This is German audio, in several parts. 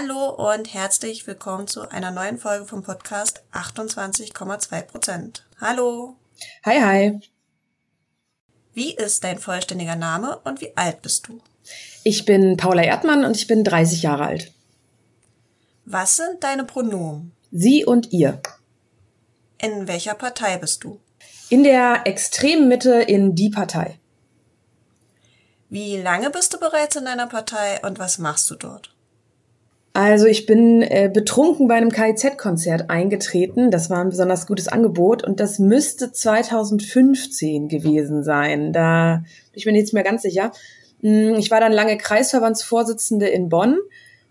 Hallo und herzlich willkommen zu einer neuen Folge vom Podcast 28,2 Prozent. Hallo. Hi, hi. Wie ist dein vollständiger Name und wie alt bist du? Ich bin Paula Erdmann und ich bin 30 Jahre alt. Was sind deine Pronomen? Sie und ihr. In welcher Partei bist du? In der extremen Mitte in die Partei. Wie lange bist du bereits in deiner Partei und was machst du dort? Also ich bin äh, betrunken bei einem KIZ-Konzert eingetreten. Das war ein besonders gutes Angebot und das müsste 2015 gewesen sein. Da bin ich mir jetzt mehr ganz sicher. Hm, ich war dann lange Kreisverbandsvorsitzende in Bonn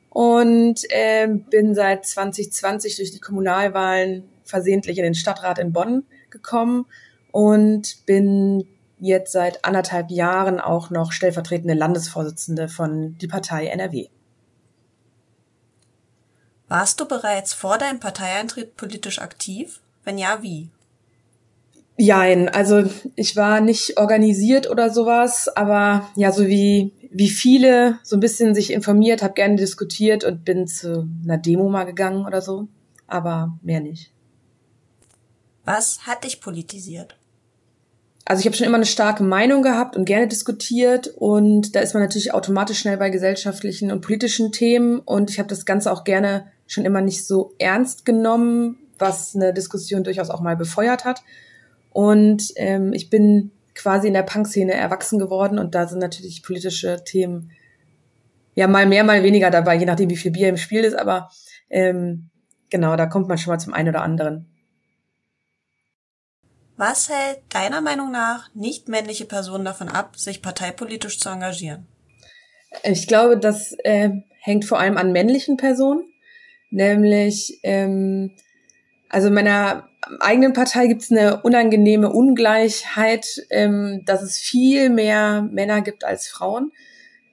und äh, bin seit 2020 durch die Kommunalwahlen versehentlich in den Stadtrat in Bonn gekommen und bin jetzt seit anderthalb Jahren auch noch stellvertretende Landesvorsitzende von die Partei NRW. Warst du bereits vor deinem Parteieintritt politisch aktiv? Wenn ja, wie? Jein, also ich war nicht organisiert oder sowas, aber ja, so wie, wie viele so ein bisschen sich informiert, habe gerne diskutiert und bin zu einer Demo mal gegangen oder so, aber mehr nicht. Was hat dich politisiert? Also ich habe schon immer eine starke Meinung gehabt und gerne diskutiert und da ist man natürlich automatisch schnell bei gesellschaftlichen und politischen Themen und ich habe das Ganze auch gerne schon immer nicht so ernst genommen, was eine Diskussion durchaus auch mal befeuert hat. Und ähm, ich bin quasi in der Punk-Szene erwachsen geworden und da sind natürlich politische Themen ja mal mehr, mal weniger dabei, je nachdem, wie viel Bier im Spiel ist, aber ähm, genau, da kommt man schon mal zum einen oder anderen. Was hält deiner Meinung nach nicht männliche Personen davon ab, sich parteipolitisch zu engagieren? Ich glaube, das äh, hängt vor allem an männlichen Personen, nämlich ähm, also in meiner eigenen Partei gibt es eine unangenehme Ungleichheit, ähm, dass es viel mehr Männer gibt als Frauen.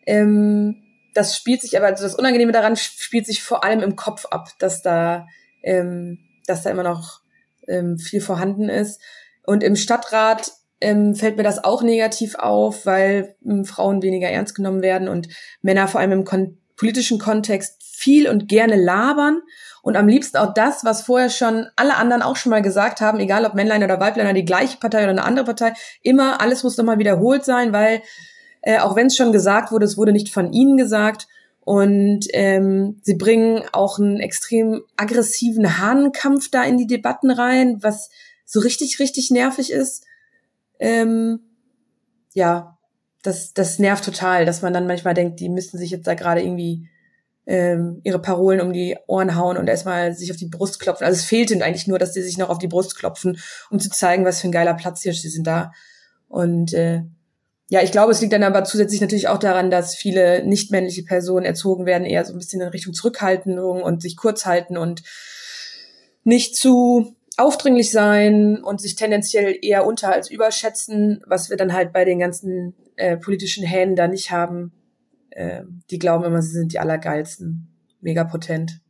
Ähm, das spielt sich aber, also das Unangenehme daran spielt sich vor allem im Kopf ab, dass da, ähm, dass da immer noch ähm, viel vorhanden ist. Und im Stadtrat ähm, fällt mir das auch negativ auf, weil ähm, Frauen weniger ernst genommen werden und Männer vor allem im kon politischen Kontext viel und gerne labern und am liebsten auch das, was vorher schon alle anderen auch schon mal gesagt haben, egal ob Männlein oder Weiblein, die gleiche Partei oder eine andere Partei, immer alles muss nochmal wiederholt sein, weil äh, auch wenn es schon gesagt wurde, es wurde nicht von ihnen gesagt. Und ähm, sie bringen auch einen extrem aggressiven Hahnenkampf da in die Debatten rein, was so richtig, richtig nervig ist. Ähm, ja, das, das nervt total, dass man dann manchmal denkt, die müssten sich jetzt da gerade irgendwie ähm, ihre Parolen um die Ohren hauen und erstmal sich auf die Brust klopfen. Also es fehlt ihnen eigentlich nur, dass sie sich noch auf die Brust klopfen, um zu zeigen, was für ein geiler Platz hier sie sind da. Und äh, ja, ich glaube, es liegt dann aber zusätzlich natürlich auch daran, dass viele nicht-männliche Personen erzogen werden, eher so ein bisschen in Richtung Zurückhaltung und sich kurz halten und nicht zu aufdringlich sein und sich tendenziell eher unter als überschätzen, was wir dann halt bei den ganzen äh, politischen Hähnen da nicht haben. Äh, die glauben immer, sie sind die Allergeilsten. Mega potent.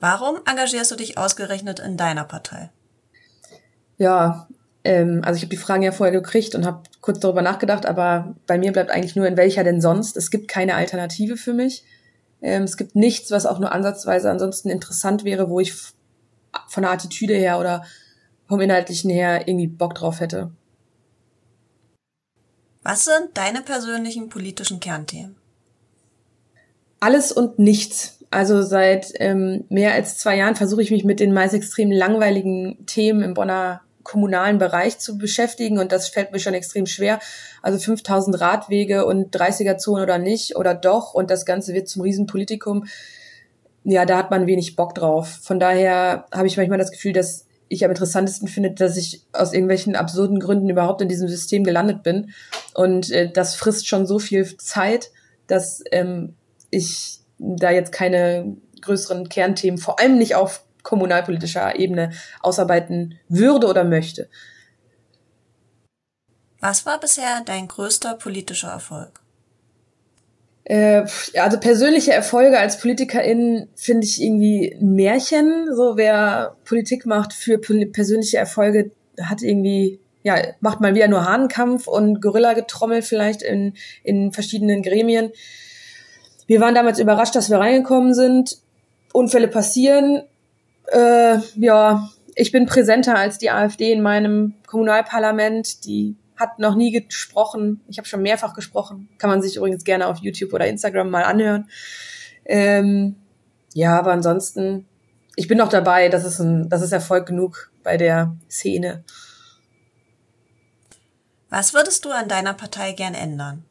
Warum engagierst du dich ausgerechnet in deiner Partei? Ja, ähm, also ich habe die Fragen ja vorher gekriegt und habe kurz darüber nachgedacht, aber bei mir bleibt eigentlich nur in welcher denn sonst. Es gibt keine Alternative für mich. Ähm, es gibt nichts, was auch nur ansatzweise ansonsten interessant wäre, wo ich von der Attitüde her oder vom Inhaltlichen her irgendwie Bock drauf hätte. Was sind deine persönlichen politischen Kernthemen? Alles und nichts. Also seit ähm, mehr als zwei Jahren versuche ich mich mit den meist extrem langweiligen Themen im Bonner kommunalen Bereich zu beschäftigen und das fällt mir schon extrem schwer. Also 5000 Radwege und 30er-Zonen oder nicht oder doch und das Ganze wird zum Riesenpolitikum ja, da hat man wenig Bock drauf. Von daher habe ich manchmal das Gefühl, dass ich am interessantesten finde, dass ich aus irgendwelchen absurden Gründen überhaupt in diesem System gelandet bin. Und äh, das frisst schon so viel Zeit, dass ähm, ich da jetzt keine größeren Kernthemen, vor allem nicht auf kommunalpolitischer Ebene, ausarbeiten würde oder möchte. Was war bisher dein größter politischer Erfolg? Äh, also persönliche Erfolge als Politikerin finde ich irgendwie ein Märchen. So wer Politik macht für persönliche Erfolge, hat irgendwie ja macht mal wieder nur Hahnenkampf und Gorilla-Getrommel vielleicht in in verschiedenen Gremien. wir waren damals überrascht, dass wir reingekommen sind. Unfälle passieren. Äh, ja, ich bin präsenter als die AfD in meinem Kommunalparlament. Die hat noch nie gesprochen. Ich habe schon mehrfach gesprochen. Kann man sich übrigens gerne auf YouTube oder Instagram mal anhören. Ähm, ja, aber ansonsten, ich bin noch dabei. Das ist ein, das ist Erfolg genug bei der Szene. Was würdest du an deiner Partei gern ändern?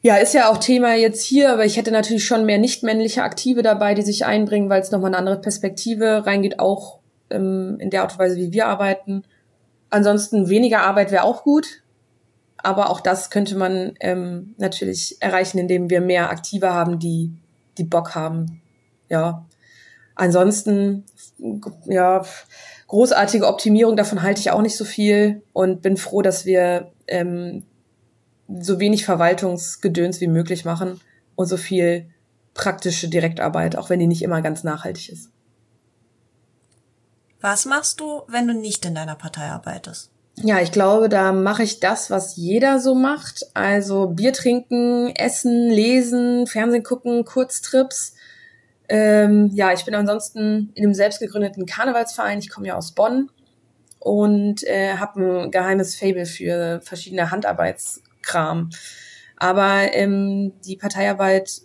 Ja, ist ja auch Thema jetzt hier, aber ich hätte natürlich schon mehr nicht-männliche Aktive dabei, die sich einbringen, weil es nochmal eine andere Perspektive reingeht, auch ähm, in der Art und Weise, wie wir arbeiten. Ansonsten weniger Arbeit wäre auch gut, aber auch das könnte man ähm, natürlich erreichen, indem wir mehr Aktive haben, die, die Bock haben. Ja. Ansonsten, ja, großartige Optimierung, davon halte ich auch nicht so viel und bin froh, dass wir ähm, so wenig Verwaltungsgedöns wie möglich machen und so viel praktische Direktarbeit, auch wenn die nicht immer ganz nachhaltig ist. Was machst du, wenn du nicht in deiner Partei arbeitest? Ja, ich glaube, da mache ich das, was jeder so macht. Also Bier trinken, essen, lesen, Fernsehen gucken, Kurztrips. Ähm, ja, ich bin ansonsten in einem selbstgegründeten Karnevalsverein. Ich komme ja aus Bonn und äh, habe ein geheimes Fable für verschiedene Handarbeitskram. Aber ähm, die Parteiarbeit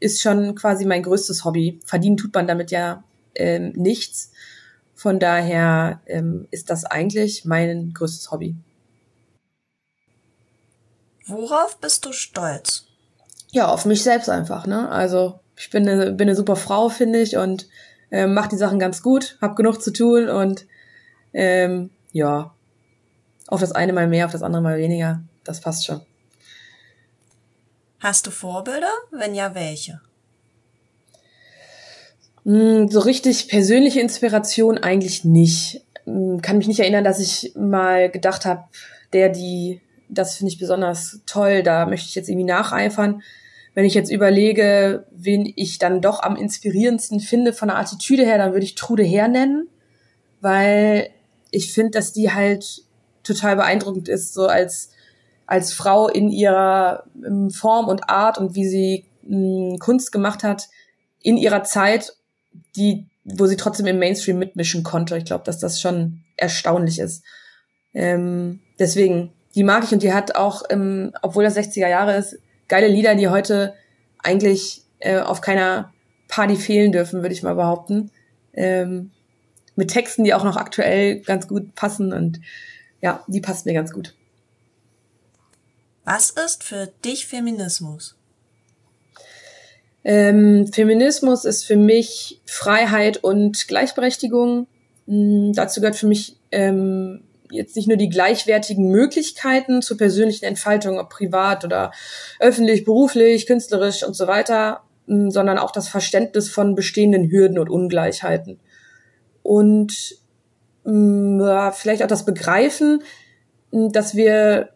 ist schon quasi mein größtes Hobby. Verdienen tut man damit ja ähm, nichts. Von daher ähm, ist das eigentlich mein größtes Hobby. Worauf bist du stolz? Ja, auf mich selbst einfach. Ne? Also ich bin eine, bin eine super Frau, finde ich, und äh, mache die Sachen ganz gut, hab genug zu tun und ähm, ja, auf das eine mal mehr, auf das andere mal weniger, das passt schon. Hast du Vorbilder? Wenn ja, welche? Hm, so richtig persönliche Inspiration eigentlich nicht. Hm, kann mich nicht erinnern, dass ich mal gedacht habe, der, die, das finde ich besonders toll, da möchte ich jetzt irgendwie nacheifern. Wenn ich jetzt überlege, wen ich dann doch am inspirierendsten finde von der Attitüde her, dann würde ich Trude Herr nennen, weil ich finde, dass die halt total beeindruckend ist, so als, als Frau in ihrer ähm, Form und Art und wie sie mh, hm, Kunst gemacht hat in ihrer Zeit die, wo sie trotzdem im Mainstream mitmischen konnte. Ich glaube, dass das schon erstaunlich ist. Ähm, deswegen, die mag ich und die hat auch, ähm, obwohl das 60er Jahre ist, geile Lieder, die heute eigentlich äh, auf keiner Party fehlen dürfen, würde ich mal behaupten. Ähm, mit Texten, die auch noch aktuell ganz gut passen und ja, die passt mir ganz gut. Was ist für dich Feminismus? Ähm, Feminismus ist für mich Freiheit und Gleichberechtigung. Ähm, dazu gehört für mich ähm, jetzt nicht nur die gleichwertigen Möglichkeiten zur persönlichen Entfaltung, ob privat oder öffentlich, beruflich, künstlerisch und so weiter, hm, sondern auch das Verständnis von bestehenden Hürden und Ungleichheiten. Und hm, vielleicht auch das Begreifen, hm, dass wir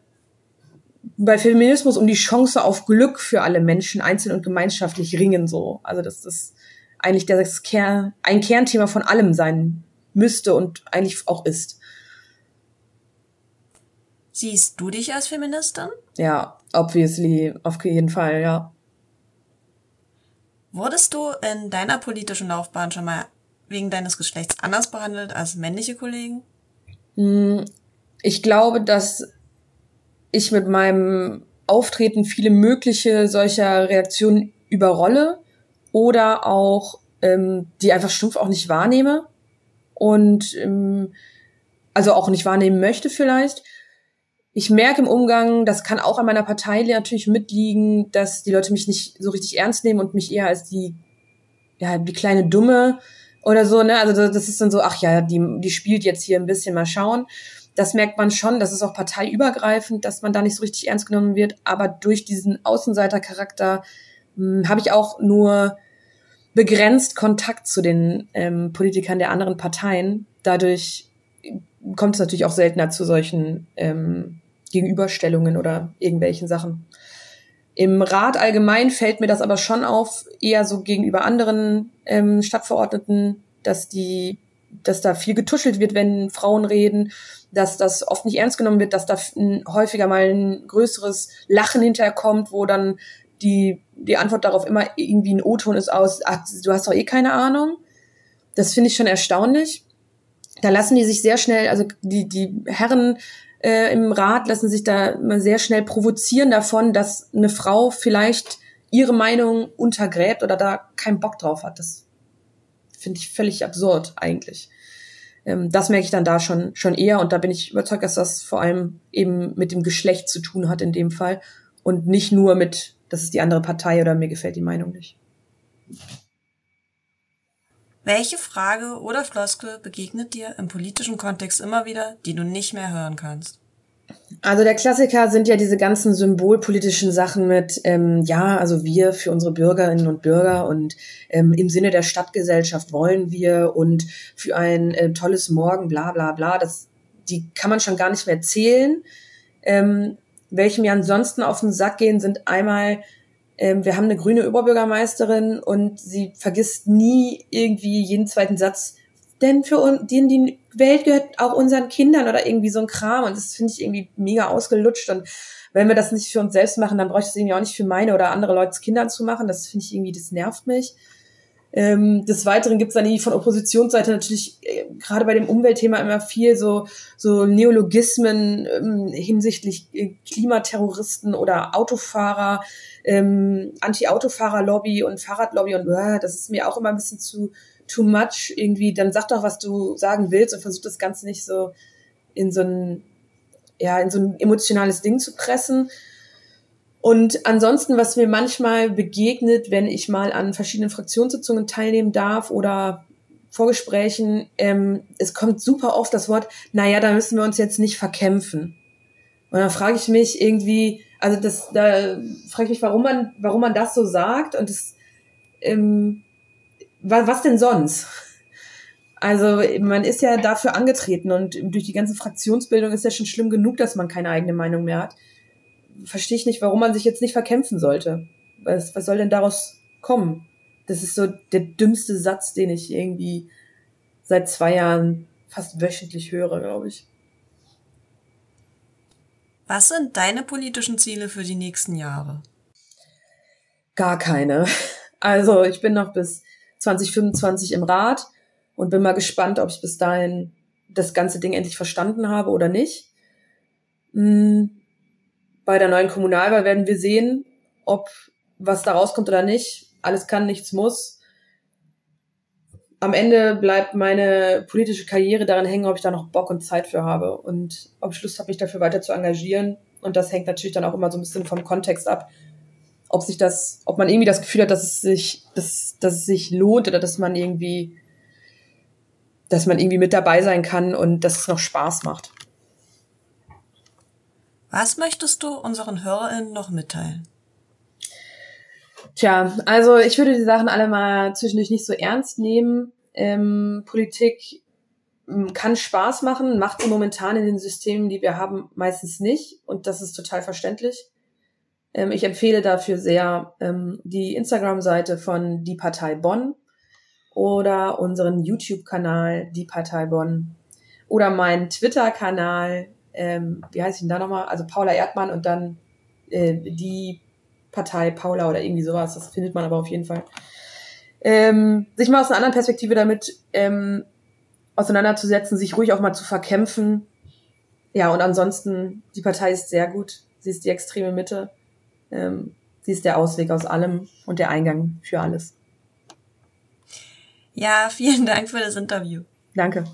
bei Feminismus um die Chance auf Glück für alle Menschen einzeln und gemeinschaftlich ringen so. Also dass das eigentlich das Kern, ein Kernthema von allem sein müsste und eigentlich auch ist. Siehst du dich als Feministin? Ja, obviously, auf jeden Fall, ja. Wurdest du in deiner politischen Laufbahn schon mal wegen deines Geschlechts anders behandelt als männliche Kollegen? Hm, ich glaube, dass ich mit meinem Auftreten viele mögliche solcher Reaktionen überrolle oder auch ähm, die einfach stumpf auch nicht wahrnehme und ähm, also auch nicht wahrnehmen möchte vielleicht. Ich merke im Umgang, das kann auch an meiner Partei natürlich mitliegen, dass die Leute mich nicht so richtig ernst nehmen und mich eher als die ja die kleine Dumme oder so ne also das ist dann so ach ja die die spielt jetzt hier ein bisschen mal schauen das merkt man schon, das ist auch parteiübergreifend, dass man da nicht so richtig ernst genommen wird. Aber durch diesen Außenseitercharakter hm, habe ich auch nur begrenzt Kontakt zu den ähm, Politikern der anderen Parteien. Dadurch kommt es natürlich auch seltener zu solchen ähm, Gegenüberstellungen oder irgendwelchen Sachen. Im Rat allgemein fällt mir das aber schon auf, eher so gegenüber anderen ähm, Stadtverordneten, dass die, dass da viel getuschelt wird, wenn Frauen reden dass das oft nicht ernst genommen wird, dass da häufiger mal ein größeres Lachen hinterher kommt, wo dann die, die Antwort darauf immer irgendwie ein O-Ton ist aus, ach, du hast doch eh keine Ahnung. Das finde ich schon erstaunlich. Da lassen die sich sehr schnell, also die, die Herren äh, im Rat lassen sich da immer sehr schnell provozieren davon, dass eine Frau vielleicht ihre Meinung untergräbt oder da keinen Bock drauf hat. Das finde ich völlig absurd eigentlich. Ähm, das merke ich dann da schon, schon eher und da bin ich überzeugt, dass das vor allem eben mit dem Geschlecht zu tun hat in dem Fall und nicht nur mit, das ist die andere Partei oder mir gefällt die Meinung nicht. Welche Frage oder Floskel begegnet dir im politischen Kontext immer wieder, die du nicht mehr hören kannst? Also der Klassiker sind ja diese ganzen symbolpolitischen Sachen mit, ähm, ja, also wir für unsere Bürgerinnen und Bürger und ähm, im Sinne der Stadtgesellschaft wollen wir und für ein äh, tolles Morgen, bla bla bla. Das, die kann man schon gar nicht mehr zählen. Ähm, welche mir ansonsten auf den Sack gehen, sind einmal, ähm, wir haben eine grüne Oberbürgermeisterin und sie vergisst nie irgendwie jeden zweiten Satz denn für uns, die, die Welt gehört auch unseren Kindern oder irgendwie so ein Kram und das finde ich irgendwie mega ausgelutscht und wenn wir das nicht für uns selbst machen, dann bräuchte es irgendwie auch nicht für meine oder andere Leute Kindern zu machen. Das finde ich irgendwie, das nervt mich. Ähm, des Weiteren gibt es dann irgendwie von Oppositionsseite natürlich äh, gerade bei dem Umweltthema immer viel so, so Neologismen ähm, hinsichtlich äh, Klimaterroristen oder Autofahrer, ähm, Anti-Autofahrer-Lobby und Fahrradlobby und äh, das ist mir auch immer ein bisschen zu, too much irgendwie, dann sag doch, was du sagen willst und versuch das Ganze nicht so in so ein, ja, in so ein emotionales Ding zu pressen. Und ansonsten, was mir manchmal begegnet, wenn ich mal an verschiedenen Fraktionssitzungen teilnehmen darf oder Vorgesprächen, ähm, es kommt super oft das Wort, naja, da müssen wir uns jetzt nicht verkämpfen. Und dann frage ich mich irgendwie, also das, da frage ich mich, warum man, warum man das so sagt. Und das, ähm, was, denn sonst? Also man ist ja dafür angetreten und durch die ganze Fraktionsbildung ist ja schon schlimm genug, dass man keine eigene Meinung mehr hat. Verstehe ich nicht, warum man sich jetzt nicht verkämpfen sollte. Was, was soll denn daraus kommen? Das ist so der dümmste Satz, den ich irgendwie seit zwei Jahren fast wöchentlich höre, glaube ich. Was sind deine politischen Ziele für die nächsten Jahre? Gar keine. Also ich bin noch bis 2025 im Rat und bin mal gespannt, ob ich bis dahin das ganze Ding endlich verstanden habe oder nicht. Hm, bei der neuen Kommunalwahl werden wir sehen, ob was da rauskommt oder nicht. Alles kann, nichts muss. Am Ende bleibt meine politische Karriere daran hängen, ob ich da noch Bock und Zeit für habe und ob ich Lust habe, mich dafür weiter zu engagieren. Und das hängt natürlich dann auch immer so ein bisschen vom Kontext ab, ob sich das, ob man irgendwie das Gefühl hat, dass es sich, dass, dass es sich lohnt oder dass man irgendwie, dass man irgendwie mit dabei sein kann und dass es noch Spaß macht. Was möchtest du unseren HörerInnen noch mitteilen? Tja, also ich würde die Sachen alle mal zwischendurch nicht so ernst nehmen. Ähm, Politik hm, kann Spaß machen, macht sie momentan in den Systemen, die wir haben, meistens nicht. Und das ist total verständlich. Ähm, ich empfehle dafür sehr ähm, die Instagram-Seite von Die Partei Bonn oder unseren YouTube-Kanal Die Partei Bonn oder meinen Twitter-Kanal, ähm, wie heißt ihn da nochmal? Also Paula Erdmann und dann äh, die Partei Paula oder irgendwie sowas. Das findet man aber auf jeden Fall. Ähm, sich mal aus einer anderen Perspektive damit ähm, auseinanderzusetzen, sich ruhig auch mal zu verkämpfen. Ja, und ansonsten, die Partei ist sehr gut. Sie ist die extreme Mitte ähm, sie ist der Ausweg aus allem und der Eingang für alles. Ja, vielen Dank für das Interview. Danke.